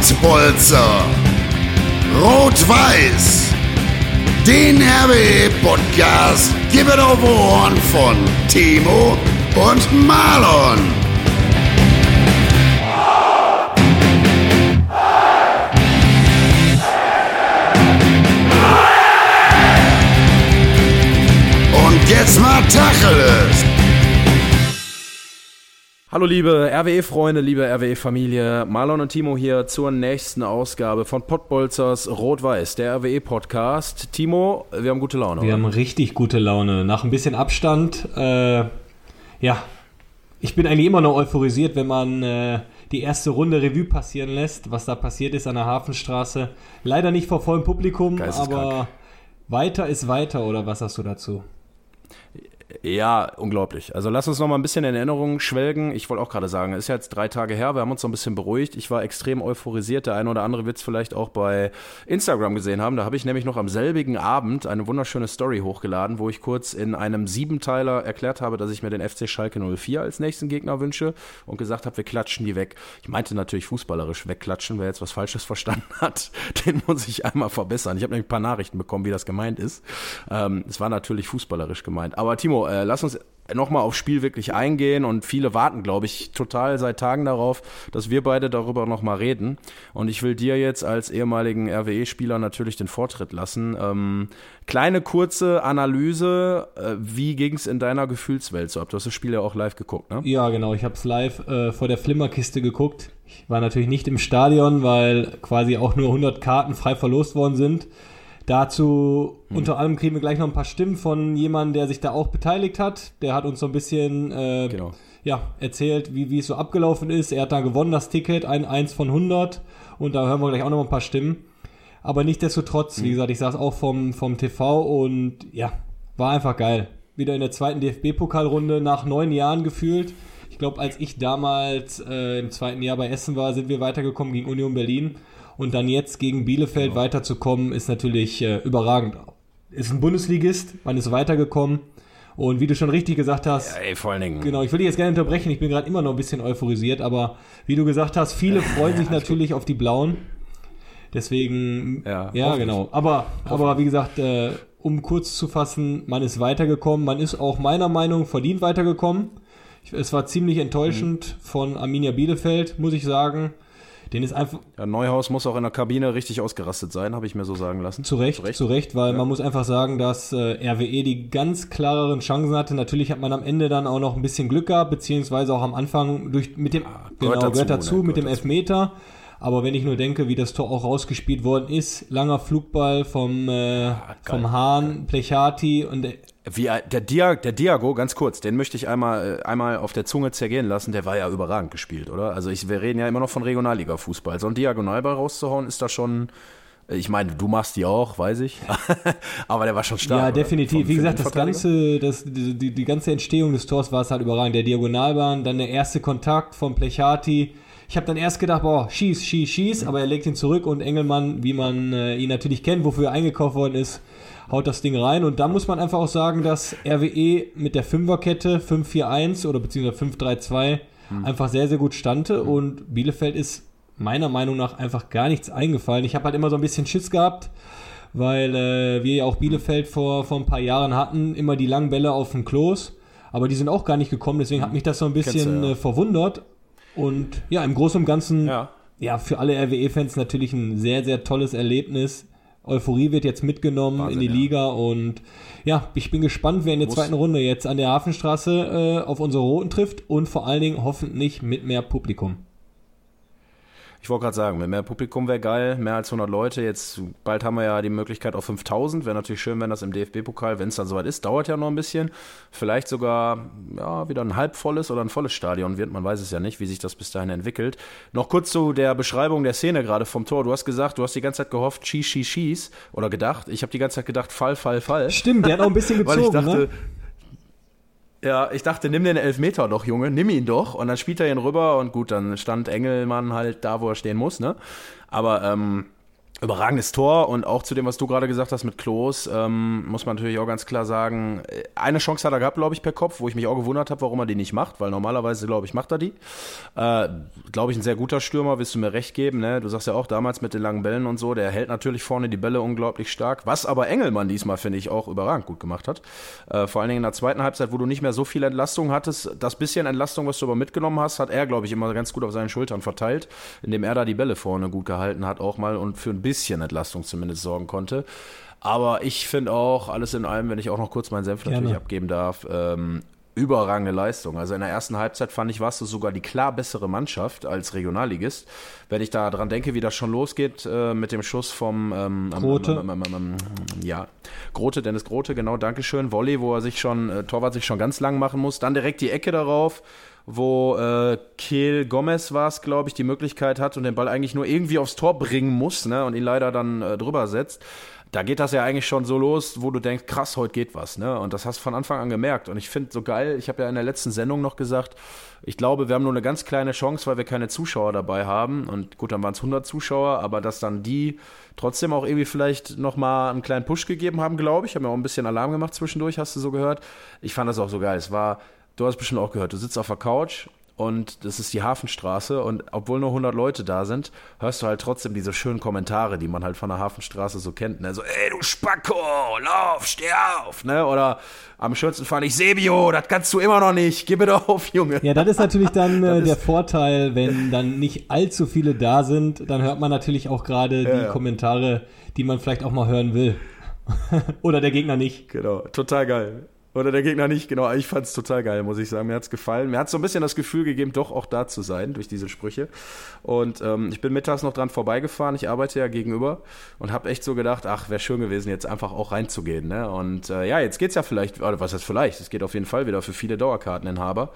Pottbolzer. Rot-Weiß. Den RWE-Podcast gibt auf Ohren von Timo und Marlon. Und jetzt mal Tacheles. Hallo liebe RWE-Freunde, liebe RWE-Familie, Marlon und Timo hier zur nächsten Ausgabe von Pottbolzers Rot-Weiß, der RWE-Podcast. Timo, wir haben gute Laune. Wir oder? haben richtig gute Laune. Nach ein bisschen Abstand, äh, ja, ich bin eigentlich immer noch euphorisiert, wenn man äh, die erste Runde Revue passieren lässt, was da passiert ist an der Hafenstraße. Leider nicht vor vollem Publikum, aber weiter ist weiter, oder was hast du dazu? Ja, unglaublich. Also lass uns noch mal ein bisschen in Erinnerung schwelgen. Ich wollte auch gerade sagen, es ist ja jetzt drei Tage her, wir haben uns noch ein bisschen beruhigt. Ich war extrem euphorisiert. Der eine oder andere wird es vielleicht auch bei Instagram gesehen haben. Da habe ich nämlich noch am selbigen Abend eine wunderschöne Story hochgeladen, wo ich kurz in einem Siebenteiler erklärt habe, dass ich mir den FC Schalke 04 als nächsten Gegner wünsche und gesagt habe, wir klatschen die weg. Ich meinte natürlich fußballerisch wegklatschen. Wer jetzt was Falsches verstanden hat, den muss ich einmal verbessern. Ich habe nämlich ein paar Nachrichten bekommen, wie das gemeint ist. Ähm, es war natürlich fußballerisch gemeint. Aber Timo, äh, lass uns nochmal aufs Spiel wirklich eingehen und viele warten, glaube ich, total seit Tagen darauf, dass wir beide darüber nochmal reden. Und ich will dir jetzt als ehemaligen RWE-Spieler natürlich den Vortritt lassen. Ähm, kleine kurze Analyse, äh, wie ging es in deiner Gefühlswelt so ab? Du hast das Spiel ja auch live geguckt, ne? Ja, genau. Ich habe es live äh, vor der Flimmerkiste geguckt. Ich war natürlich nicht im Stadion, weil quasi auch nur 100 Karten frei verlost worden sind. Dazu hm. unter anderem kriegen wir gleich noch ein paar Stimmen von jemandem, der sich da auch beteiligt hat. Der hat uns so ein bisschen äh, genau. ja, erzählt, wie, wie es so abgelaufen ist. Er hat da gewonnen, das Ticket, ein 1 von 100. Und da hören wir gleich auch noch ein paar Stimmen. Aber nichtsdestotrotz, hm. wie gesagt, ich saß auch vom, vom TV und ja, war einfach geil. Wieder in der zweiten DFB-Pokalrunde nach neun Jahren gefühlt. Ich glaube, als ich damals äh, im zweiten Jahr bei Essen war, sind wir weitergekommen gegen Union Berlin. Und dann jetzt gegen Bielefeld genau. weiterzukommen, ist natürlich äh, überragend. Ist ein Bundesligist, man ist weitergekommen. Und wie du schon richtig gesagt hast, ja, ey, vor allen Dingen. Genau, ich will dich jetzt gerne unterbrechen, ich bin gerade immer noch ein bisschen euphorisiert, aber wie du gesagt hast, viele freuen sich natürlich auf die Blauen. Deswegen, ja, ja genau. Aber, aber wie gesagt, äh, um kurz zu fassen, man ist weitergekommen, man ist auch meiner Meinung verdient weitergekommen. Es war ziemlich enttäuschend mhm. von Arminia Bielefeld, muss ich sagen. Den ist einfach. Ja, Neuhaus muss auch in der Kabine richtig ausgerastet sein, habe ich mir so sagen lassen. Zu Recht, zu Recht, zu Recht weil ja. man muss einfach sagen, dass äh, RWE die ganz klareren Chancen hatte. Natürlich hat man am Ende dann auch noch ein bisschen Glück gehabt, beziehungsweise auch am Anfang durch mit dem ah, genau, gehört dazu, gehört dazu ne, mit dem Elfmeter. Aber wenn ich nur denke, wie das Tor auch rausgespielt worden ist, langer Flugball vom, äh, ah, vom Hahn, Plechati und wie, äh, der, Dia, der Diago, ganz kurz, den möchte ich einmal, äh, einmal auf der Zunge zergehen lassen, der war ja überragend gespielt, oder? Also ich, wir reden ja immer noch von Regionalliga-Fußball. So ein Diagonalball rauszuhauen, ist da schon. Ich meine, du machst die auch, weiß ich. Aber der war schon stark. Ja, definitiv. Wie gesagt, das ganze, das, die, die, die ganze Entstehung des Tors war es halt überragend. Der Diagonalbahn, dann der erste Kontakt von Plechati. Ich habe dann erst gedacht, boah, schieß, schieß, schieß, aber er legt ihn zurück und Engelmann, wie man äh, ihn natürlich kennt, wofür er eingekauft worden ist, haut das Ding rein. Und da muss man einfach auch sagen, dass RWE mit der Fünferkette 5-4-1 oder beziehungsweise 5-3-2 hm. einfach sehr, sehr gut stande. Und Bielefeld ist meiner Meinung nach einfach gar nichts eingefallen. Ich habe halt immer so ein bisschen Schiss gehabt, weil äh, wir ja auch Bielefeld vor, vor ein paar Jahren hatten, immer die langen Bälle auf dem Klos. Aber die sind auch gar nicht gekommen, deswegen hat mich das so ein bisschen du, ja. äh, verwundert. Und ja, im Großen und Ganzen, ja, ja für alle RWE-Fans natürlich ein sehr, sehr tolles Erlebnis. Euphorie wird jetzt mitgenommen Wahnsinn, in die Liga und ja, ich bin gespannt, wer in der Muss. zweiten Runde jetzt an der Hafenstraße äh, auf unsere Roten trifft und vor allen Dingen hoffentlich mit mehr Publikum. Ich wollte gerade sagen, mehr Publikum wäre geil, mehr als 100 Leute. Jetzt bald haben wir ja die Möglichkeit auf 5000. Wäre natürlich schön, wenn das im DFB-Pokal, wenn es dann soweit ist, dauert ja noch ein bisschen. Vielleicht sogar ja, wieder ein halbvolles oder ein volles Stadion wird. Man weiß es ja nicht, wie sich das bis dahin entwickelt. Noch kurz zu der Beschreibung der Szene gerade vom Tor. Du hast gesagt, du hast die ganze Zeit gehofft, schieß, schieß, schieß. Oder gedacht. Ich habe die ganze Zeit gedacht, Fall, Fall, Fall. Stimmt, der hat auch ein bisschen gezogen, Weil ich dachte, ne? Ja, ich dachte, nimm den Elfmeter doch, Junge, nimm ihn doch. Und dann spielt er ihn rüber und gut, dann stand Engelmann halt da, wo er stehen muss, ne? Aber ähm, Überragendes Tor und auch zu dem, was du gerade gesagt hast mit Klos, ähm, muss man natürlich auch ganz klar sagen, äh, eine Chance hat er gehabt, glaube ich, per Kopf, wo ich mich auch gewundert habe, warum er die nicht macht, weil normalerweise, glaube ich, macht er die. Äh, glaube ich, ein sehr guter Stürmer, wirst du mir recht geben. Ne? Du sagst ja auch damals mit den langen Bällen und so, der hält natürlich vorne die Bälle unglaublich stark, was aber Engelmann diesmal, finde ich, auch überragend gut gemacht hat. Äh, vor allen Dingen in der zweiten Halbzeit, wo du nicht mehr so viel Entlastung hattest, das bisschen Entlastung, was du aber mitgenommen hast, hat er, glaube ich, immer ganz gut auf seinen Schultern verteilt, indem er da die Bälle vorne gut gehalten hat, auch mal und für ein bisschen bisschen Entlastung zumindest sorgen konnte. Aber ich finde auch, alles in allem, wenn ich auch noch kurz meinen Senf natürlich abgeben darf, ähm, überragende Leistung. Also in der ersten Halbzeit fand ich, warst du sogar die klar bessere Mannschaft als Regionalligist. Wenn ich da dran denke, wie das schon losgeht äh, mit dem Schuss vom ähm, Grote. Ähm, ähm, ja, Grote, Dennis Grote, genau, Dankeschön. Volley, wo er sich schon, äh, Torwart sich schon ganz lang machen muss. Dann direkt die Ecke darauf wo äh, Kehl Gomez war es, glaube ich, die Möglichkeit hat und den Ball eigentlich nur irgendwie aufs Tor bringen muss ne, und ihn leider dann äh, drüber setzt. Da geht das ja eigentlich schon so los, wo du denkst, krass, heute geht was. Ne? Und das hast du von Anfang an gemerkt. Und ich finde so geil, ich habe ja in der letzten Sendung noch gesagt, ich glaube, wir haben nur eine ganz kleine Chance, weil wir keine Zuschauer dabei haben. Und gut, dann waren es 100 Zuschauer, aber dass dann die trotzdem auch irgendwie vielleicht nochmal einen kleinen Push gegeben haben, glaube ich. Haben ja auch ein bisschen Alarm gemacht zwischendurch, hast du so gehört. Ich fand das auch so geil. Es war du hast bestimmt auch gehört, du sitzt auf der Couch und das ist die Hafenstraße und obwohl nur 100 Leute da sind, hörst du halt trotzdem diese schönen Kommentare, die man halt von der Hafenstraße so kennt, ne? So, ey, du Spacko, lauf, steh auf, ne? Oder am schönsten fand ich Sebio, das kannst du immer noch nicht, gib mir auf, Junge. Ja, das ist natürlich dann äh, der Vorteil, wenn dann nicht allzu viele da sind, dann hört man natürlich auch gerade ja, die ja. Kommentare, die man vielleicht auch mal hören will. Oder der Gegner nicht. Genau, total geil. Oder der Gegner nicht, genau. Ich fand es total geil, muss ich sagen. Mir hat es gefallen. Mir hat so ein bisschen das Gefühl gegeben, doch auch da zu sein durch diese Sprüche. Und ähm, ich bin mittags noch dran vorbeigefahren. Ich arbeite ja gegenüber und habe echt so gedacht, ach, wäre schön gewesen, jetzt einfach auch reinzugehen. Ne? Und äh, ja, jetzt geht's ja vielleicht, oder was heißt vielleicht? Es geht auf jeden Fall wieder für viele Dauerkarteninhaber.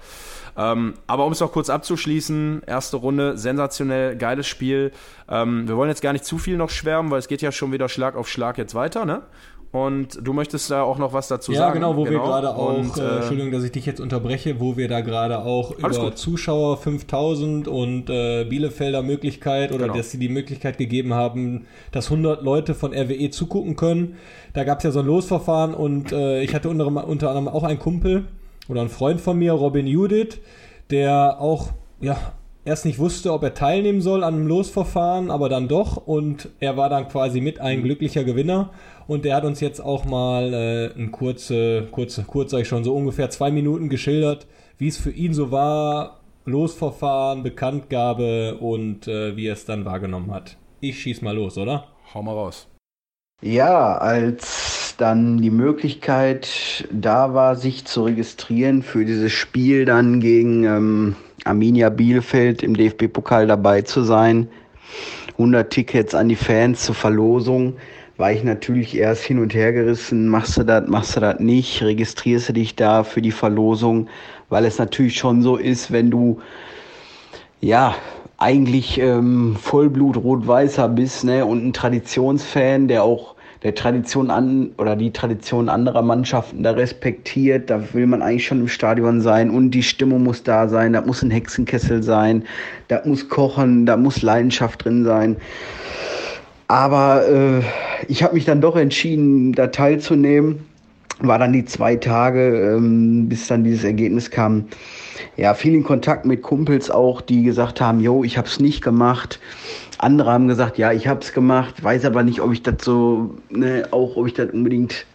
Ähm, aber um es noch kurz abzuschließen, erste Runde, sensationell, geiles Spiel. Ähm, wir wollen jetzt gar nicht zu viel noch schwärmen, weil es geht ja schon wieder Schlag auf Schlag jetzt weiter. Ne? Und du möchtest da auch noch was dazu ja, sagen. Ja, genau, wo genau. wir gerade auch, und, äh, Entschuldigung, dass ich dich jetzt unterbreche, wo wir da gerade auch über gut. Zuschauer 5000 und äh, Bielefelder Möglichkeit oder genau. dass sie die Möglichkeit gegeben haben, dass 100 Leute von RWE zugucken können. Da gab es ja so ein Losverfahren und äh, ich hatte unter, unter anderem auch einen Kumpel oder einen Freund von mir, Robin Judith, der auch ja, erst nicht wusste, ob er teilnehmen soll an einem Losverfahren, aber dann doch und er war dann quasi mit ein mhm. glücklicher Gewinner und der hat uns jetzt auch mal äh, ein kurze, kurze, kurz sag ich schon, so ungefähr zwei Minuten geschildert, wie es für ihn so war, Losverfahren, Bekanntgabe und äh, wie er es dann wahrgenommen hat. Ich schieß mal los, oder? Hau mal raus. Ja, als dann die Möglichkeit da war, sich zu registrieren für dieses Spiel dann gegen ähm, Arminia Bielefeld im DFB-Pokal dabei zu sein, 100 Tickets an die Fans zur Verlosung, war ich natürlich erst hin und her gerissen, machst du das, machst du das nicht, registrierst du dich da für die Verlosung, weil es natürlich schon so ist, wenn du ja eigentlich ähm, Vollblut Rot-Weißer bist ne, und ein Traditionsfan, der auch der Tradition an oder die Tradition anderer Mannschaften da respektiert, da will man eigentlich schon im Stadion sein und die Stimmung muss da sein, da muss ein Hexenkessel sein, da muss kochen, da muss Leidenschaft drin sein. Aber äh, ich habe mich dann doch entschieden, da teilzunehmen. War dann die zwei Tage, ähm, bis dann dieses Ergebnis kam. Ja, viel in Kontakt mit Kumpels auch, die gesagt haben, yo, ich habe es nicht gemacht. Andere haben gesagt, ja, ich habe es gemacht, weiß aber nicht, ob ich das so, ne, auch ob ich das unbedingt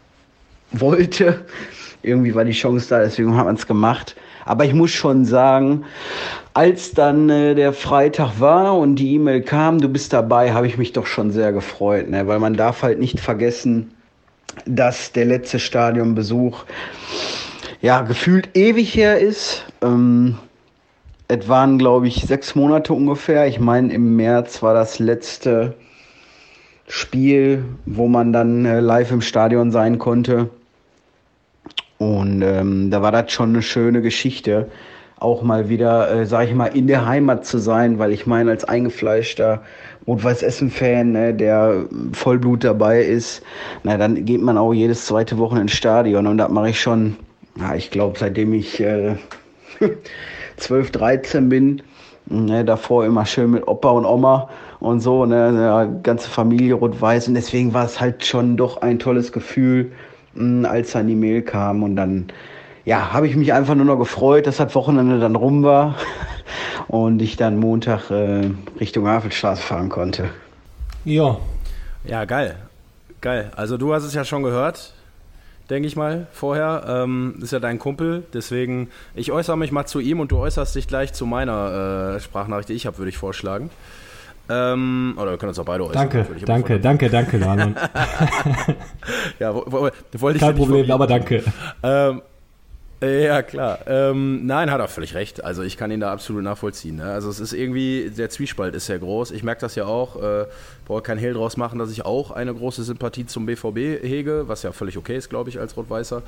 wollte. Irgendwie war die Chance da, deswegen hat man es gemacht. Aber ich muss schon sagen, als dann äh, der Freitag war und die E-Mail kam, du bist dabei, habe ich mich doch schon sehr gefreut, ne? weil man darf halt nicht vergessen, dass der letzte Stadionbesuch ja gefühlt ewig her ist. Ähm, es waren, glaube ich, sechs Monate ungefähr. Ich meine, im März war das letzte Spiel, wo man dann äh, live im Stadion sein konnte. Und ähm, da war das schon eine schöne Geschichte, auch mal wieder, äh, sag ich mal, in der Heimat zu sein, weil ich meine, als eingefleischter Rot-Weiß-Essen-Fan, ne, der Vollblut dabei ist, na, dann geht man auch jedes zweite Wochen ins Stadion und das mache ich schon, ja, ich glaube, seitdem ich äh, 12, 13 bin, Ne, davor immer schön mit Opa und Oma und so, ne, ne ganze Familie rot-weiß. Und deswegen war es halt schon doch ein tolles Gefühl, mh, als dann die Mail kam. Und dann, ja, habe ich mich einfach nur noch gefreut, dass das Wochenende dann rum war und ich dann Montag äh, Richtung Havelstraße fahren konnte. Ja. Ja, geil. Geil. Also du hast es ja schon gehört denke ich mal, vorher. Ähm, ist ja dein Kumpel, deswegen, ich äußere mich mal zu ihm und du äußerst dich gleich zu meiner äh, Sprachnachricht, die ich habe, würde ich vorschlagen. Ähm, oder wir können uns auch beide äußern. Danke, danke, danke, danke, Danon. ja, wo, wo, wollte ich Kein Problem, aber danke. Ähm, ja, klar. Ähm, nein, hat er völlig recht. Also ich kann ihn da absolut nachvollziehen. Ne? Also es ist irgendwie, der Zwiespalt ist sehr groß. Ich merke das ja auch, äh, brauche kein Hehl draus machen, dass ich auch eine große Sympathie zum BVB hege, was ja völlig okay ist, glaube ich, als Rot-Weißer,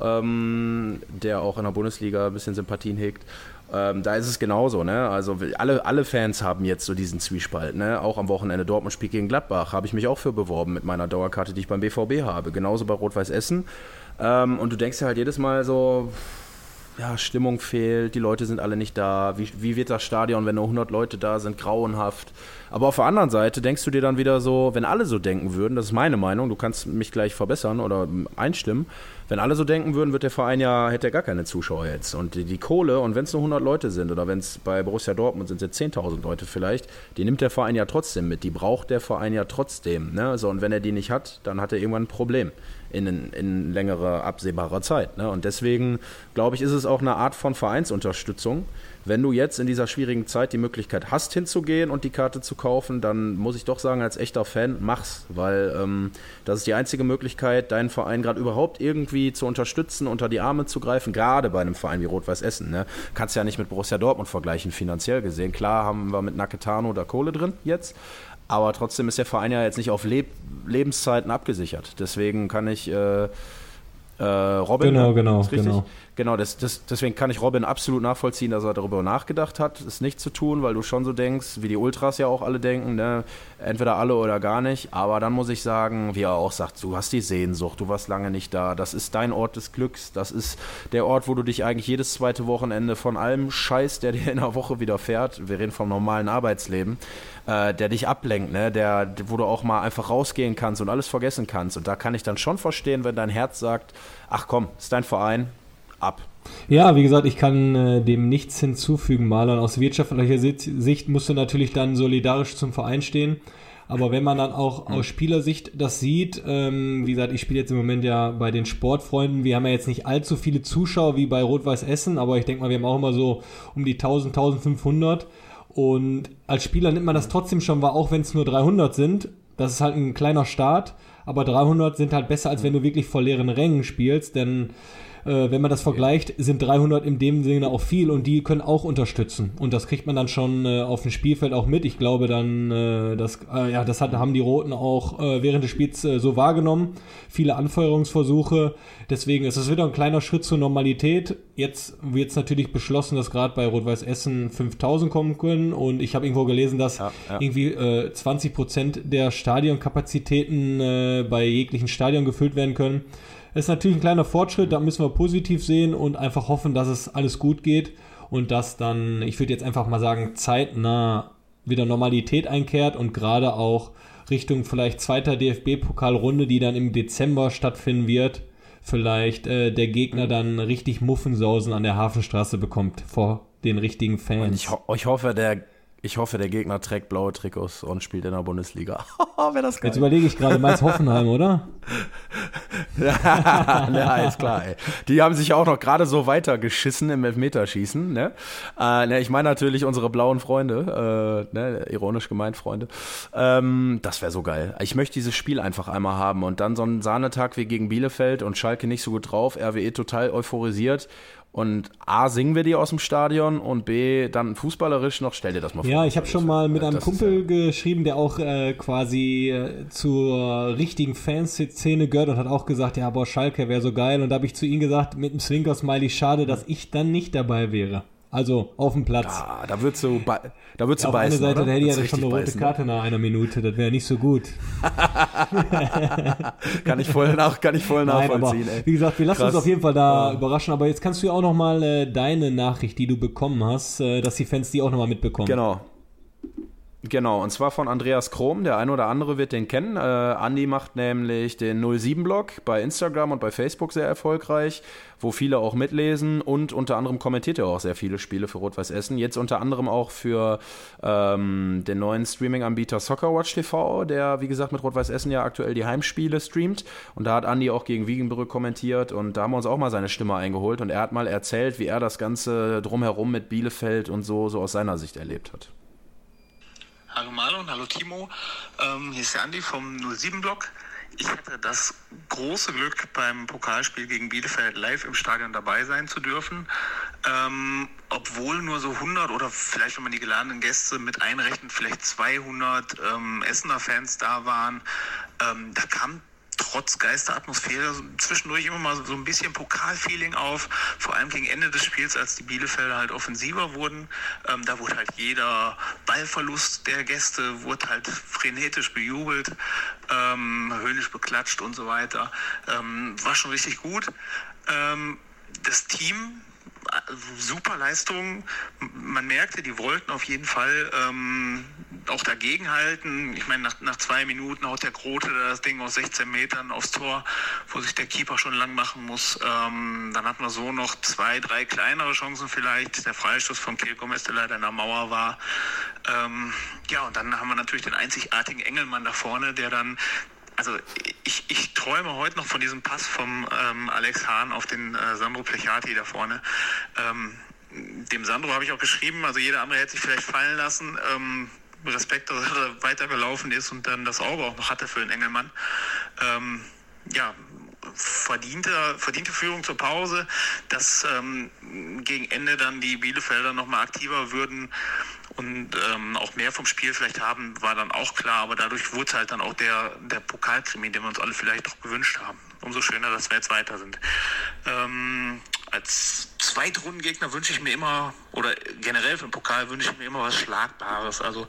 ähm, der auch in der Bundesliga ein bisschen Sympathien hegt. Ähm, da ist es genauso, ne? Also alle, alle Fans haben jetzt so diesen Zwiespalt, ne? Auch am Wochenende Dortmund spielt gegen Gladbach, habe ich mich auch für beworben mit meiner Dauerkarte, die ich beim BVB habe. Genauso bei Rot-Weiß Essen. Ähm, und du denkst dir halt jedes Mal so, ja, Stimmung fehlt, die Leute sind alle nicht da. Wie, wie wird das Stadion, wenn nur 100 Leute da sind, grauenhaft? Aber auf der anderen Seite denkst du dir dann wieder so, wenn alle so denken würden, das ist meine Meinung, du kannst mich gleich verbessern oder einstimmen, wenn alle so denken würden, wird der Verein ja, hätte er gar keine Zuschauer jetzt. Und die, die Kohle, und wenn es nur 100 Leute sind oder wenn es bei Borussia Dortmund sind es jetzt 10.000 Leute vielleicht, die nimmt der Verein ja trotzdem mit, die braucht der Verein ja trotzdem. Ne? So, und wenn er die nicht hat, dann hat er irgendwann ein Problem in, in längerer, absehbarer Zeit. Ne? Und deswegen, glaube ich, ist es auch eine Art von Vereinsunterstützung. Wenn du jetzt in dieser schwierigen Zeit die Möglichkeit hast, hinzugehen und die Karte zu kaufen, dann muss ich doch sagen, als echter Fan, mach's, weil ähm, das ist die einzige Möglichkeit, deinen Verein gerade überhaupt irgendwie zu unterstützen, unter die Arme zu greifen, gerade bei einem Verein wie Rot-Weiß Essen. Ne? Kannst ja nicht mit Borussia Dortmund vergleichen, finanziell gesehen. Klar haben wir mit Naketano da Kohle drin jetzt, aber trotzdem ist der Verein ja jetzt nicht auf Leb Lebenszeiten abgesichert. Deswegen kann ich äh, äh, Robin. Genau, genau, genau. Genau, das, das, deswegen kann ich Robin absolut nachvollziehen, dass er darüber nachgedacht hat, es nicht zu tun, weil du schon so denkst, wie die Ultras ja auch alle denken, ne? entweder alle oder gar nicht. Aber dann muss ich sagen, wie er auch sagt, du hast die Sehnsucht, du warst lange nicht da. Das ist dein Ort des Glücks. Das ist der Ort, wo du dich eigentlich jedes zweite Wochenende von allem Scheiß, der dir in der Woche widerfährt, wir reden vom normalen Arbeitsleben, äh, der dich ablenkt, ne? der, wo du auch mal einfach rausgehen kannst und alles vergessen kannst. Und da kann ich dann schon verstehen, wenn dein Herz sagt, ach komm, ist dein Verein, ab. Ja, wie gesagt, ich kann äh, dem nichts hinzufügen, Marlon. Aus wirtschaftlicher Sicht musst du natürlich dann solidarisch zum Verein stehen. Aber wenn man dann auch aus Spielersicht das sieht, ähm, wie gesagt, ich spiele jetzt im Moment ja bei den Sportfreunden. Wir haben ja jetzt nicht allzu viele Zuschauer wie bei Rot-Weiß Essen, aber ich denke mal, wir haben auch immer so um die 1000, 1500. Und als Spieler nimmt man das trotzdem schon wahr, auch wenn es nur 300 sind. Das ist halt ein kleiner Start, aber 300 sind halt besser, als wenn du wirklich vor leeren Rängen spielst, denn äh, wenn man das vergleicht, sind 300 in dem Sinne auch viel und die können auch unterstützen. Und das kriegt man dann schon äh, auf dem Spielfeld auch mit. Ich glaube dann, äh, das, äh, ja, das hat, haben die Roten auch äh, während des Spiels äh, so wahrgenommen. Viele Anfeuerungsversuche. Deswegen ist es wieder ein kleiner Schritt zur Normalität. Jetzt wird es natürlich beschlossen, dass gerade bei Rot-Weiß Essen 5000 kommen können. Und ich habe irgendwo gelesen, dass ja, ja. irgendwie äh, 20 Prozent der Stadionkapazitäten bei jeglichen Stadion gefüllt werden können. Ist natürlich ein kleiner Fortschritt, da müssen wir positiv sehen und einfach hoffen, dass es alles gut geht und dass dann, ich würde jetzt einfach mal sagen, zeitnah wieder Normalität einkehrt und gerade auch Richtung vielleicht zweiter DFB-Pokalrunde, die dann im Dezember stattfinden wird, vielleicht äh, der Gegner dann richtig Muffensausen an der Hafenstraße bekommt vor den richtigen Fans. Und ich, ho ich hoffe, der ich hoffe, der Gegner trägt blaue Trikots und spielt in der Bundesliga. Wäre das geil. Jetzt überlege ich gerade, meinst Hoffenheim, oder? ja, ist klar. Ey. Die haben sich auch noch gerade so weitergeschissen im Elfmeterschießen. Ne? Äh, ne, ich meine natürlich unsere blauen Freunde, äh, ne, ironisch gemeint Freunde. Ähm, das wäre so geil. Ich möchte dieses Spiel einfach einmal haben und dann so einen Sahnetag wie gegen Bielefeld und Schalke nicht so gut drauf, RWE total euphorisiert und A, singen wir die aus dem Stadion und B, dann fußballerisch noch, stell dir das mal vor. Ja, ich habe schon mal mit einem Kumpel ja geschrieben, der auch äh, quasi äh, zur richtigen Fanszene gehört und hat auch gesagt, ja, boah, Schalke wäre so geil. Und da habe ich zu ihm gesagt, mit einem Zwinker-Smiley, schade, dass ich dann nicht dabei wäre. Also auf dem Platz. Ah, da würdest du, da würdest ja, du beißen. Auf Seite, der hätte ja schon eine rote beißen, Karte nach einer Minute. Das wäre nicht so gut. kann ich voll nach, kann ich voll Nein, nachvollziehen. Aber, wie gesagt, wir lassen Krass. uns auf jeden Fall da ja. überraschen. Aber jetzt kannst du ja auch noch mal äh, deine Nachricht, die du bekommen hast, äh, dass die Fans die auch noch mal mitbekommen. Genau. Genau, und zwar von Andreas Krom. Der eine oder andere wird den kennen. Äh, Andi macht nämlich den 07-Blog bei Instagram und bei Facebook sehr erfolgreich, wo viele auch mitlesen und unter anderem kommentiert er auch sehr viele Spiele für Rot-Weiß Essen. Jetzt unter anderem auch für ähm, den neuen Streaming-Anbieter Soccerwatch TV, der, wie gesagt, mit Rot-Weiß Essen ja aktuell die Heimspiele streamt. Und da hat Andi auch gegen Wiegenbrück kommentiert und da haben wir uns auch mal seine Stimme eingeholt und er hat mal erzählt, wie er das Ganze drumherum mit Bielefeld und so, so aus seiner Sicht erlebt hat. Hallo Marlon, hallo Timo. Ähm, hier ist der Andi vom 07-Blog. Ich hatte das große Glück, beim Pokalspiel gegen Bielefeld live im Stadion dabei sein zu dürfen. Ähm, obwohl nur so 100 oder vielleicht, wenn man die geladenen Gäste mit einrechnet, vielleicht 200 ähm, Essener Fans da waren. Ähm, da kam trotz Geisteratmosphäre zwischendurch immer mal so ein bisschen Pokalfeeling auf. Vor allem gegen Ende des Spiels, als die Bielefelder halt offensiver wurden. Ähm, da wurde halt jeder Ballverlust der Gäste wurde halt frenetisch bejubelt, ähm, höhnisch beklatscht und so weiter. Ähm, war schon richtig gut. Ähm, das Team super Leistung. Man merkte, die wollten auf jeden Fall ähm, auch dagegenhalten. Ich meine, nach, nach zwei Minuten haut der Grote das Ding aus 16 Metern aufs Tor, wo sich der Keeper schon lang machen muss. Ähm, dann hat man so noch zwei, drei kleinere Chancen vielleicht. Der Freistoß von Gomez, der leider in der Mauer war. Ähm, ja, und dann haben wir natürlich den einzigartigen Engelmann da vorne, der dann also ich, ich träume heute noch von diesem Pass vom ähm, Alex Hahn auf den äh, Sandro Plechati da vorne. Ähm, dem Sandro habe ich auch geschrieben, also jeder andere hätte sich vielleicht fallen lassen. Ähm, Respekt, dass er weitergelaufen ist und dann das Auge auch noch hatte für den Engelmann. Ähm, ja, verdiente, verdiente Führung zur Pause, dass ähm, gegen Ende dann die Bielefelder nochmal aktiver würden und ähm, auch mehr vom Spiel vielleicht haben, war dann auch klar, aber dadurch wurde halt dann auch der, der Pokalkrimi, den wir uns alle vielleicht noch gewünscht haben. Umso schöner, dass wir jetzt weiter sind. Ähm, als Zweitrundengegner wünsche ich mir immer, oder generell für den Pokal wünsche ich mir immer was Schlagbares. Also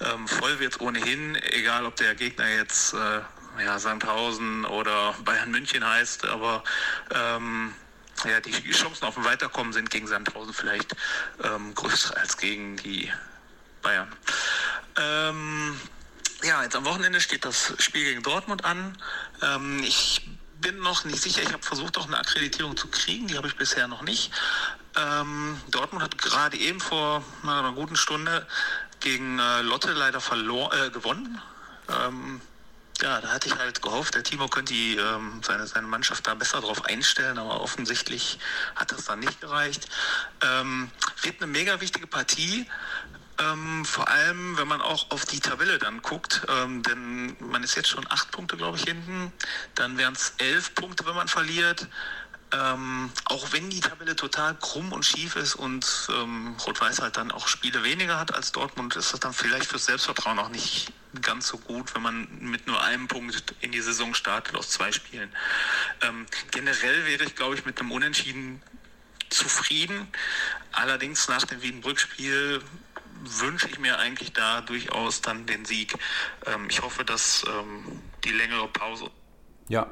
ähm, voll wird es ohnehin, egal ob der Gegner jetzt äh, ja, Sandhausen oder Bayern München heißt, aber ähm, ja, die Chancen auf ein Weiterkommen sind gegen Sandhausen vielleicht ähm, größer als gegen die Bayern. Ähm, ja, jetzt am Wochenende steht das Spiel gegen Dortmund an. Ähm, ich bin noch nicht sicher. Ich habe versucht, auch eine Akkreditierung zu kriegen. Die habe ich bisher noch nicht. Ähm, Dortmund hat gerade eben vor einer guten Stunde gegen äh, Lotte leider verlor, äh, gewonnen. Ähm, ja, da hatte ich halt gehofft, der Timo könnte die, ähm, seine, seine Mannschaft da besser drauf einstellen, aber offensichtlich hat das dann nicht gereicht. Ähm, wird eine mega wichtige Partie. Ähm, vor allem, wenn man auch auf die Tabelle dann guckt, ähm, denn man ist jetzt schon acht Punkte, glaube ich, hinten. Dann wären es elf Punkte, wenn man verliert. Ähm, auch wenn die Tabelle total krumm und schief ist und ähm, Rot-Weiß halt dann auch Spiele weniger hat als Dortmund, ist das dann vielleicht fürs Selbstvertrauen auch nicht ganz so gut, wenn man mit nur einem Punkt in die Saison startet aus zwei Spielen. Ähm, generell wäre ich, glaube ich, mit einem Unentschieden zufrieden. Allerdings nach dem Wiedenbrück-Spiel wünsche ich mir eigentlich da durchaus dann den Sieg. Ähm, ich hoffe, dass ähm, die längere Pause. Ja,